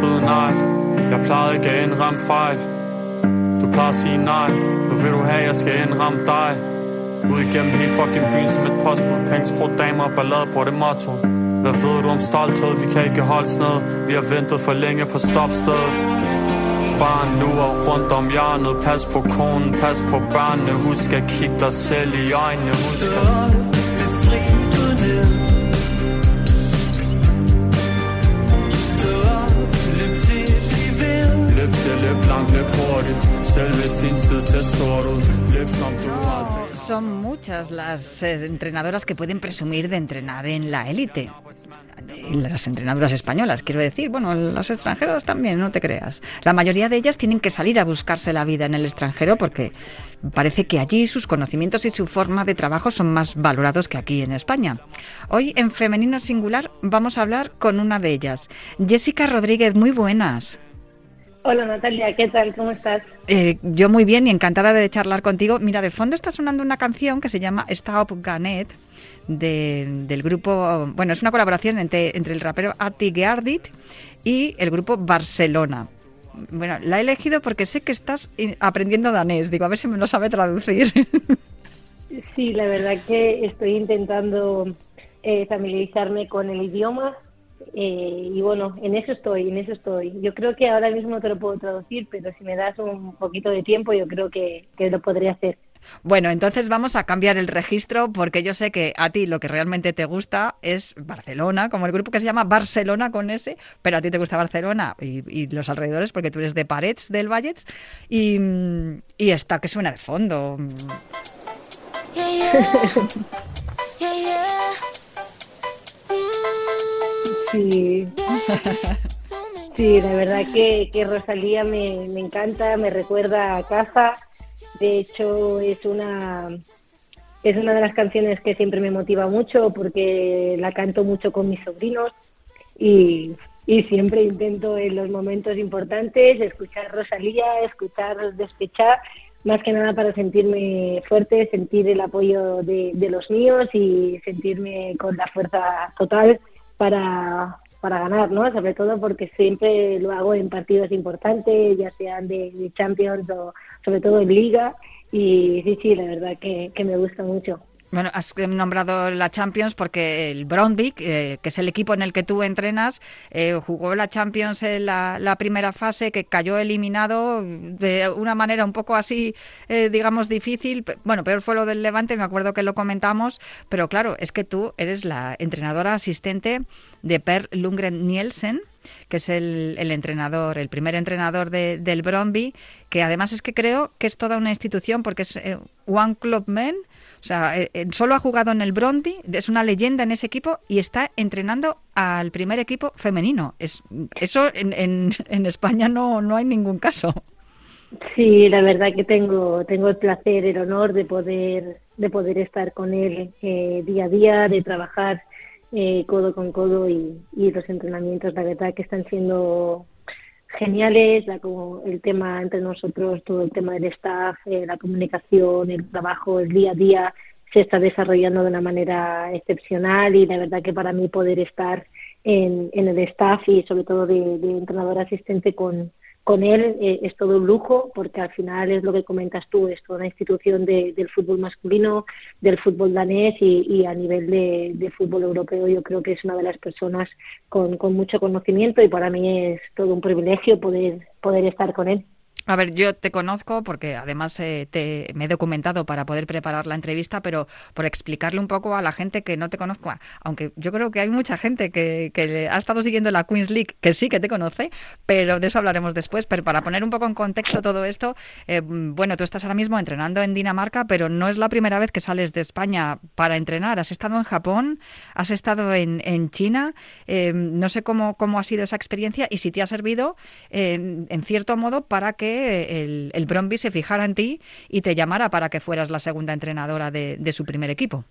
blevet nej Jeg plejede ikke at indramme fejl. Du plejer at sige nej. Nu vil du have, jeg skal indramme dig. Ud igennem hele fucking byen som et postbud. Penge, damer og ballade på det motto. Hvad ved du om stolthed? Vi kan ikke holde sned Vi har ventet for længe på stopstedet Faren lurer rundt om hjørnet. Pas på konen, pas på børnene. Husk at kigge dig selv i øjnene. Husk at... Son muchas las eh, entrenadoras que pueden presumir de entrenar en la élite. Las entrenadoras españolas, quiero decir, bueno, las extranjeras también, no te creas. La mayoría de ellas tienen que salir a buscarse la vida en el extranjero porque parece que allí sus conocimientos y su forma de trabajo son más valorados que aquí en España. Hoy en Femenino Singular vamos a hablar con una de ellas. Jessica Rodríguez, muy buenas. Hola Natalia, ¿qué tal? ¿Cómo estás? Eh, yo muy bien y encantada de charlar contigo. Mira, de fondo está sonando una canción que se llama Stop Ganet del grupo, bueno, es una colaboración entre, entre el rapero Ati Geardit y el grupo Barcelona. Bueno, la he elegido porque sé que estás aprendiendo danés. Digo, a ver si me lo sabe traducir. Sí, la verdad que estoy intentando eh, familiarizarme con el idioma eh, y bueno, en eso estoy, en eso estoy. Yo creo que ahora mismo no te lo puedo traducir, pero si me das un poquito de tiempo, yo creo que, lo podría hacer. Bueno, entonces vamos a cambiar el registro porque yo sé que a ti lo que realmente te gusta es Barcelona, como el grupo que se llama Barcelona con S, pero a ti te gusta Barcelona y, los alrededores porque tú eres de Parets del Vallets y, y esta que suena de fondo. Sí. Sí, la verdad que, que Rosalía me, me, encanta, me recuerda a casa. De hecho, es una, es una de las canciones que siempre me motiva mucho porque la canto mucho con mis sobrinos y, y siempre intento en los momentos importantes escuchar Rosalía, escuchar Despechar, más que nada para sentirme fuerte, sentir el apoyo de, de los míos y sentirme con la fuerza total para, para ganar, ¿no? Sobre todo porque siempre lo hago en partidos importantes, ya sean de, Champions o sobre todo en Liga. Y sí, sí, la verdad que me gusta mucho. Bueno, has nombrado la Champions porque el Brondvik, eh, que es el equipo en el que tú entrenas, eh, jugó la Champions en la, primera fase, que cayó eliminado de una manera un poco así, eh, digamos, difícil. Bueno, peor fue lo del Levante, me acuerdo que lo comentamos, pero claro, es que tú eres la entrenadora asistente de Per Lundgren Nielsen, que es el, entrenador, el primer entrenador del Brondby, que además es que creo que es toda una institución porque es One Club Men o sea, eh, eh, solo ha jugado en el Brondby, es una leyenda en ese equipo y está entrenando al primer equipo femenino. Es, eso en, en, España no, no hay ningún caso. Sí, la verdad que tengo, tengo el placer, el honor de poder, de poder estar con él eh, día a día, de trabajar codo con codo y, y los entrenamientos, la verdad que están siendo geniales, la, como el tema entre nosotros, todo el tema del staff, eh, la comunicación, el trabajo, el día a día se está desarrollando de una manera excepcional y la verdad que para mí poder estar en, en el staff y sobre todo de entrenador asistente con, con él eh, es todo un lujo porque al final es lo que comentas tú, es toda una institución del fútbol masculino, del fútbol danés y, a nivel de, fútbol europeo yo creo que es una de las personas con, con mucho conocimiento y para mí es todo un privilegio poder, poder estar con él. A ver, yo te conozco porque además eh, te, me he documentado para poder preparar la entrevista, pero por explicarle un poco a la gente que no te conozco, aunque yo creo que hay mucha gente que, que ha estado siguiendo la Queens League que sí que te conoce, pero de eso hablaremos después. Pero para poner un poco en contexto todo esto, eh, bueno, tú estás ahora mismo entrenando en Dinamarca, pero no es la primera vez que sales de España para entrenar. Has estado en Japón, has estado en, China, eh, no sé cómo, cómo ha sido esa experiencia y si te ha servido en cierto modo para que el, el Bromby se fijara en ti y te llamara para que fueras la segunda entrenadora de, su primer equipo.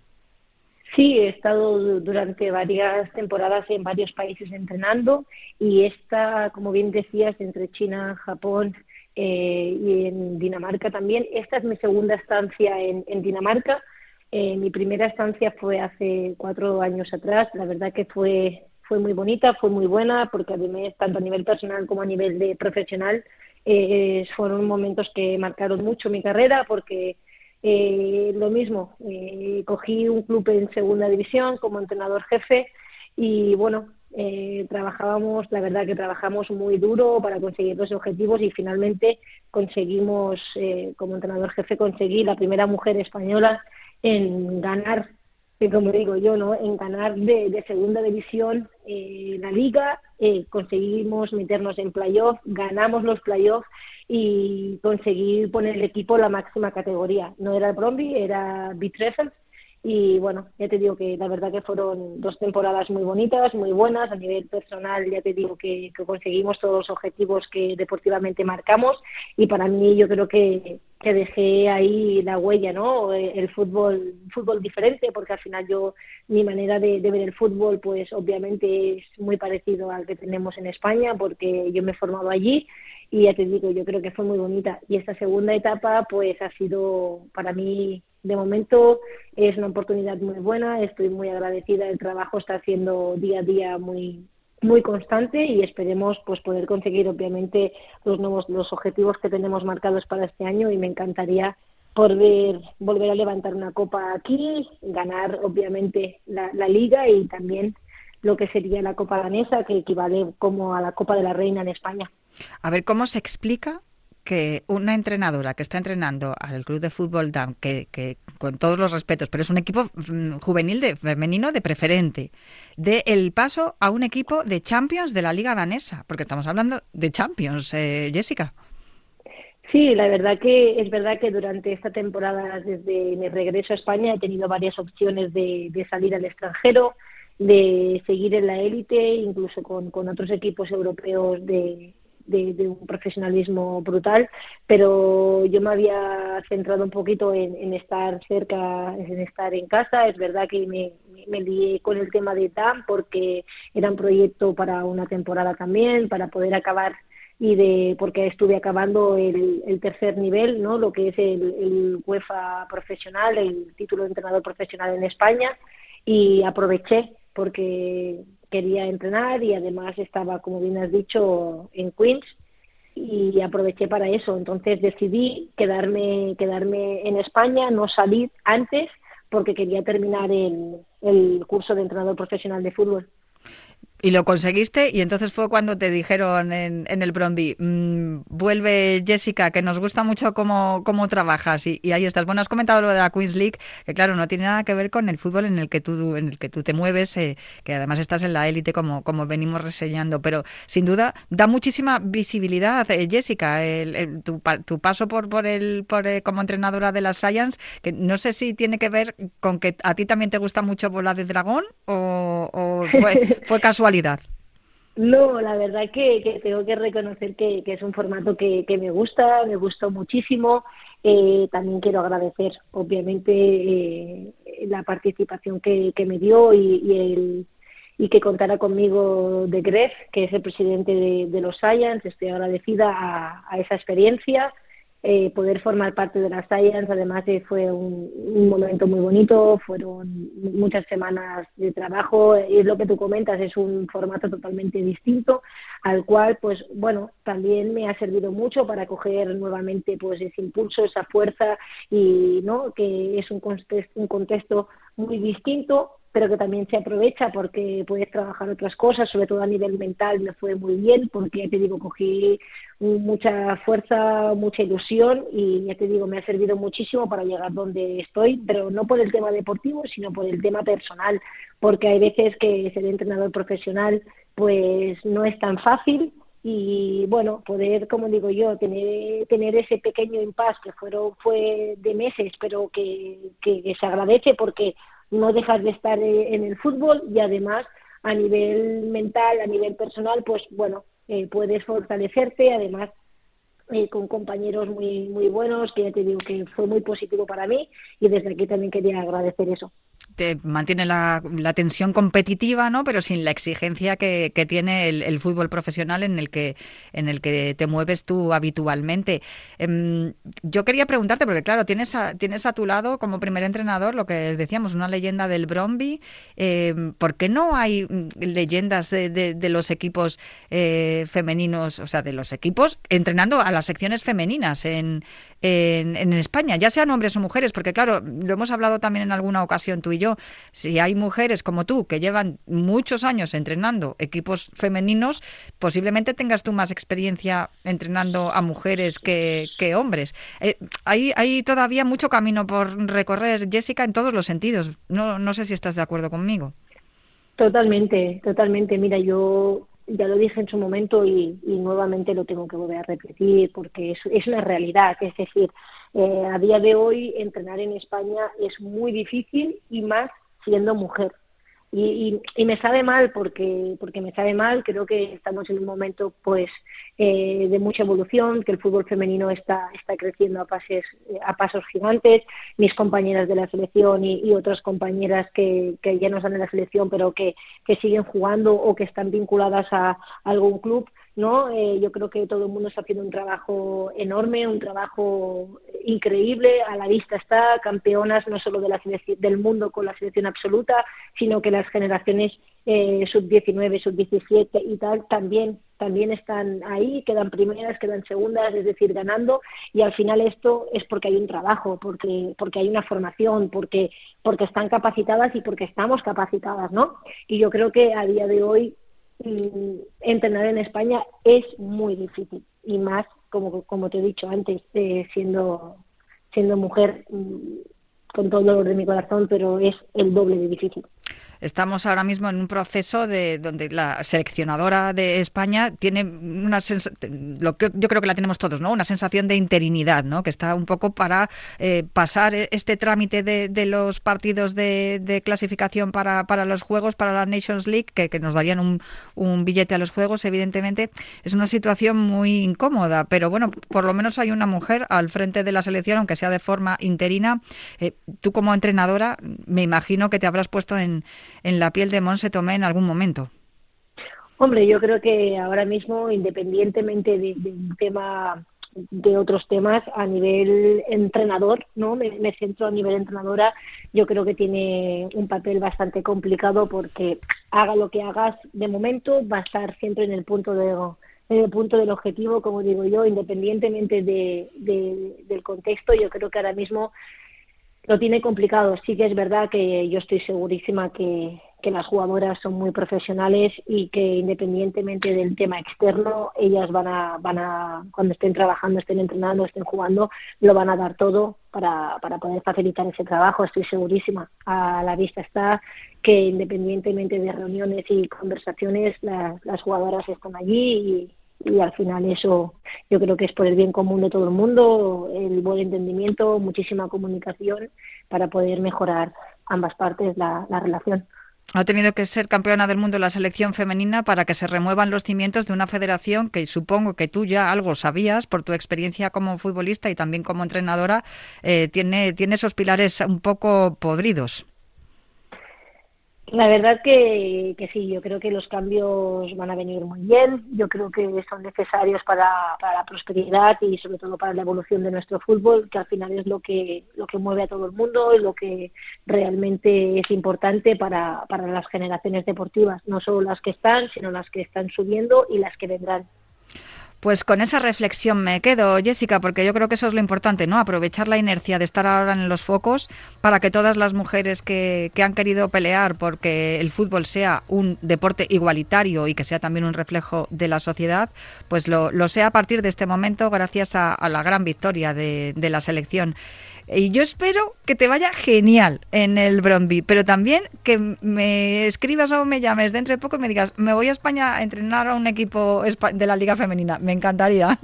Sí, he estado durante varias temporadas en varios países entrenando y esta, como bien decías, entre China, Japón eh, y en Dinamarca también. Esta es mi segunda estancia en, Dinamarca. Eh, mi primera estancia fue hace cuatro años atrás. La verdad que fue fue muy bonita, fue muy buena, porque además, tanto a nivel personal como a nivel de profesional, eh, fueron momentos que marcaron mucho mi carrera, porque eh, lo mismo, eh, cogí un club en segunda división como entrenador jefe y bueno, eh, trabajábamos, la verdad que trabajamos muy duro para conseguir los objetivos y finalmente conseguimos, eh, como entrenador jefe, conseguir la primera mujer española en ganar, como digo yo, ¿no? en ganar de, segunda división eh, la liga, conseguimos meternos en playoff, ganamos los playoffs y conseguir poner el equipo en la máxima categoría. No era el Bromby, era Bitreffels y bueno, ya te digo que la verdad que fueron dos temporadas muy bonitas, muy buenas. A nivel personal, ya te digo que, conseguimos todos los objetivos que deportivamente marcamos. Y para mí, yo creo que, que dejé ahí la huella, ¿no? El fútbol, fútbol diferente, porque al final yo, mi manera de, de ver el fútbol, pues obviamente es muy parecido al que tenemos en España, porque yo me he formado allí y ya te digo, yo creo que fue muy bonita. Y esta segunda etapa, pues ha sido para mí de momento es una oportunidad muy buena, estoy muy agradecida, el trabajo está haciendo día a día muy muy constante y esperemos pues poder conseguir obviamente los nuevos los objetivos que tenemos marcados para este año y me encantaría poder volver a levantar una copa aquí, ganar obviamente la, la liga y también lo que sería la copa danesa que equivale como a la copa de la reina en España. A ver cómo se explica que una entrenadora que está entrenando al club de fútbol DAM, que, que, con todos los respetos, pero es un equipo mm, juvenil de femenino de preferente, dé el paso a un equipo de Champions de la Liga Danesa, porque estamos hablando de Champions, eh, Jessica. Sí, la verdad que es verdad que durante esta temporada, desde mi regreso a España, he tenido varias opciones de, de salir al extranjero, de seguir en la élite, incluso con, con otros equipos europeos de, de, un profesionalismo brutal, pero yo me había centrado un poquito en, estar cerca, en estar en casa. Es verdad que me, me lié con el tema de TAM porque era un proyecto para una temporada también, para poder acabar y de porque estuve acabando el, tercer nivel, ¿no? Lo que es el, el UEFA profesional, el título de entrenador profesional en España y aproveché porque quería entrenar y además estaba, como bien has dicho, en Queens y aproveché para eso. Entonces decidí quedarme, quedarme en España, no salir antes porque quería terminar el, el curso de entrenador profesional de fútbol. Y lo conseguiste y entonces fue cuando te dijeron en, en el Bromby, mmm, vuelve Jessica, que nos gusta mucho cómo, cómo trabajas y, ahí estás. Bueno, has comentado lo de la Queens League, que claro, no tiene nada que ver con el fútbol en el que tú, en el que tú te mueves, eh, que además estás en la élite como, como venimos reseñando, pero sin duda da muchísima visibilidad, eh, Jessica, el, el, tu, tu, paso por, por el, por, eh, como entrenadora de la Science, que no sé si tiene que ver con que a ti también te gusta mucho Bola de Dragón o, o fue, fue casual no, la verdad que, que tengo que reconocer que, es un formato que, me gusta, me gustó muchísimo. Eh, también quiero agradecer, obviamente, eh, la participación que, me dio y, el, y que contara conmigo de Gref, que es el presidente de, los Science. Estoy agradecida a esa experiencia eh, poder formar parte de la Science, además eh, fue un, un, momento muy bonito, fueron muchas semanas de trabajo, y lo que tú comentas es un formato totalmente distinto, al cual, pues bueno, también me ha servido mucho para coger nuevamente pues ese impulso, esa fuerza y no que es un contexto, un contexto muy distinto pero que también se aprovecha porque puedes trabajar otras cosas, sobre todo a nivel mental me fue muy bien porque ya te digo, cogí mucha fuerza, mucha ilusión y ya te digo, me ha servido muchísimo para llegar donde estoy, pero no por el tema deportivo, sino por el tema personal, porque hay veces que ser entrenador profesional pues no es tan fácil y bueno, poder, como digo yo, tener, tener ese pequeño impasse que fueron, fue de meses, pero que, que, se agradece porque no dejas de estar eh, en el fútbol y además a nivel mental, a nivel personal, pues bueno, eh, puedes fortalecerte, además eh, con compañeros muy muy buenos, que ya te digo que fue muy positivo para mí y desde aquí también quería agradecer eso. Te mantiene la, tensión competitiva, ¿no? Pero sin la exigencia que, tiene el, fútbol profesional en el que en el que te mueves tú habitualmente. Em, yo quería preguntarte, porque claro, tienes a, tienes a tu lado como primer entrenador lo que decíamos, una leyenda del Bromby. Em, ¿Por qué no hay leyendas de, los equipos eh, femeninos, o sea, de los equipos entrenando a las secciones femeninas en, en, España, ya sean hombres o mujeres, porque claro, lo hemos hablado también en alguna ocasión tú y yo, si hay mujeres como tú que llevan muchos años entrenando equipos femeninos, posiblemente tengas tú más experiencia entrenando a mujeres que, hombres. Eh, hay, hay todavía mucho camino por recorrer, Jessica, en todos los sentidos. No, no sé si estás de acuerdo conmigo. Totalmente, totalmente. Mira, yo ya lo dije en su momento y, nuevamente lo tengo que volver a repetir porque es, es una realidad. Es decir, eh, a día de hoy entrenar en España es muy difícil y más siendo mujer. Y, y, me sabe mal porque porque me sabe mal. Creo que estamos en un momento pues eh, de mucha evolución que el fútbol femenino está está creciendo a pases a pasos gigantes. Mis compañeras de la selección y, otras compañeras que, que, ya no están en la selección pero que, que siguen jugando o que están vinculadas a algún club ¿no? Eh, yo creo que todo el mundo está haciendo un trabajo enorme, un trabajo increíble, a la vista está, campeonas no solo de la del mundo con la selección absoluta, sino que las generaciones eh, sub-19, sub-17 y tal también también están ahí, quedan primeras, quedan segundas, es decir, ganando y al final esto es porque hay un trabajo, porque porque hay una formación, porque porque están capacitadas y porque estamos capacitadas, ¿no? Y yo creo que a día de hoy entrenar en España es muy difícil. Y más como como te he dicho antes eh, siendo siendo mujer mm, con todo el dolor de mi corazón pero es el doble de difícil Estamos ahora mismo en un proceso de donde la seleccionadora de España tiene una lo que yo creo que la tenemos todos, ¿no? Una sensación de interinidad, ¿no? Que está un poco para eh, pasar este trámite de, los partidos de, clasificación para, para, los juegos, para la Nations League, que, nos darían un, un, billete a los juegos, evidentemente. Es una situación muy incómoda, pero bueno, por lo menos hay una mujer al frente de la selección, aunque sea de forma interina. Eh, tú como entrenadora, me imagino que te habrás puesto en en la piel de Monse Tomé en algún momento? Hombre, yo creo que ahora mismo, independientemente del tema de otros temas a nivel entrenador, ¿no? Me, centro a nivel entrenadora, yo creo que tiene un papel bastante complicado porque haga lo que hagas de momento va a estar siempre en el punto de en el punto del objetivo, como digo yo, independientemente de, del contexto, yo creo que ahora mismo lo tiene complicado. Sí que es verdad que yo estoy segurísima que, las jugadoras son muy profesionales y que independientemente del tema externo, ellas van a, van a, cuando estén trabajando, estén entrenando, estén jugando, lo van a dar todo para, para poder facilitar ese trabajo. Estoy segurísima. A la vista está que independientemente de reuniones y conversaciones, las jugadoras están allí y, y al final eso yo creo que es por el bien común de todo el mundo, el buen entendimiento, muchísima comunicación para poder mejorar ambas partes la, relación. Ha tenido que ser campeona del mundo la selección femenina para que se remuevan los cimientos de una federación que supongo que tú ya algo sabías por tu experiencia como futbolista y también como entrenadora, eh, tiene, tiene esos pilares un poco podridos. La verdad que, sí, yo creo que los cambios van a venir muy bien, yo creo que son necesarios para, para, la prosperidad y sobre todo para la evolución de nuestro fútbol, que al final es lo que, lo que mueve a todo el mundo y lo que realmente es importante para, para las generaciones deportivas, no solo las que están, sino las que están subiendo y las que vendrán. Pues con esa reflexión me quedo, Jessica, porque yo creo que eso es lo importante, ¿no? Aprovechar la inercia de estar ahora en los focos para que todas las mujeres que, han querido pelear porque el fútbol sea un deporte igualitario y que sea también un reflejo de la sociedad, pues lo, sea a partir de este momento gracias a, la gran victoria de, de la selección. Y yo espero que te vaya genial en el Bromby, pero también que me escribas o me llames dentro de poco y me digas, me voy a España a entrenar a un equipo de la Liga Femenina. Me encantaría.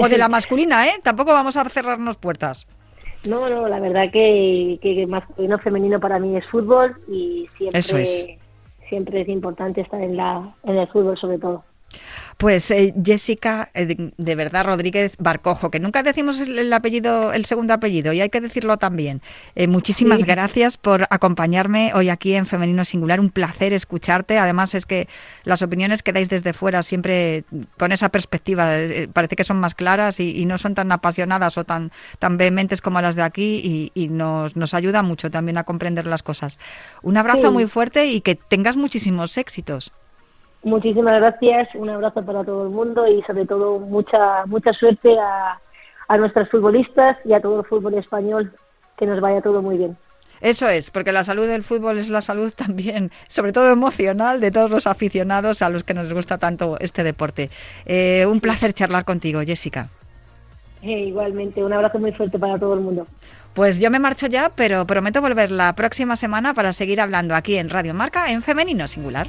o de la masculina, ¿eh? Tampoco vamos a cerrarnos puertas. No, no, la verdad que, que masculino femenino para mí es fútbol y siempre, siempre es importante estar en, la, en el fútbol sobre todo. Pues eh, Jessica, eh, de, verdad, Rodríguez Barcojo, que nunca decimos el, apellido, el segundo apellido, y hay que decirlo también. Eh, muchísimas gracias por acompañarme hoy aquí en Femenino Singular. Un placer escucharte. Además, es que las opiniones que dais desde fuera siempre con esa perspectiva parece que son más claras y, no son tan apasionadas o tan, tan vehementes como las de aquí y, nos, nos ayuda mucho también a comprender las cosas. Un abrazo muy fuerte y que tengas muchísimos éxitos. Muchísimas gracias, un abrazo para todo el mundo y sobre todo mucha mucha suerte a, a nuestras futbolistas y a todo el fútbol español, que nos vaya todo muy bien. Eso es, porque la salud del fútbol es la salud también, sobre todo emocional, de todos los aficionados a los que nos gusta tanto este deporte. Eh, un placer charlar contigo, Jessica. Eh, igualmente, un abrazo muy fuerte para todo el mundo. Pues yo me marcho ya, pero prometo volver la próxima semana para seguir hablando aquí en Radio Marca en Femenino Singular.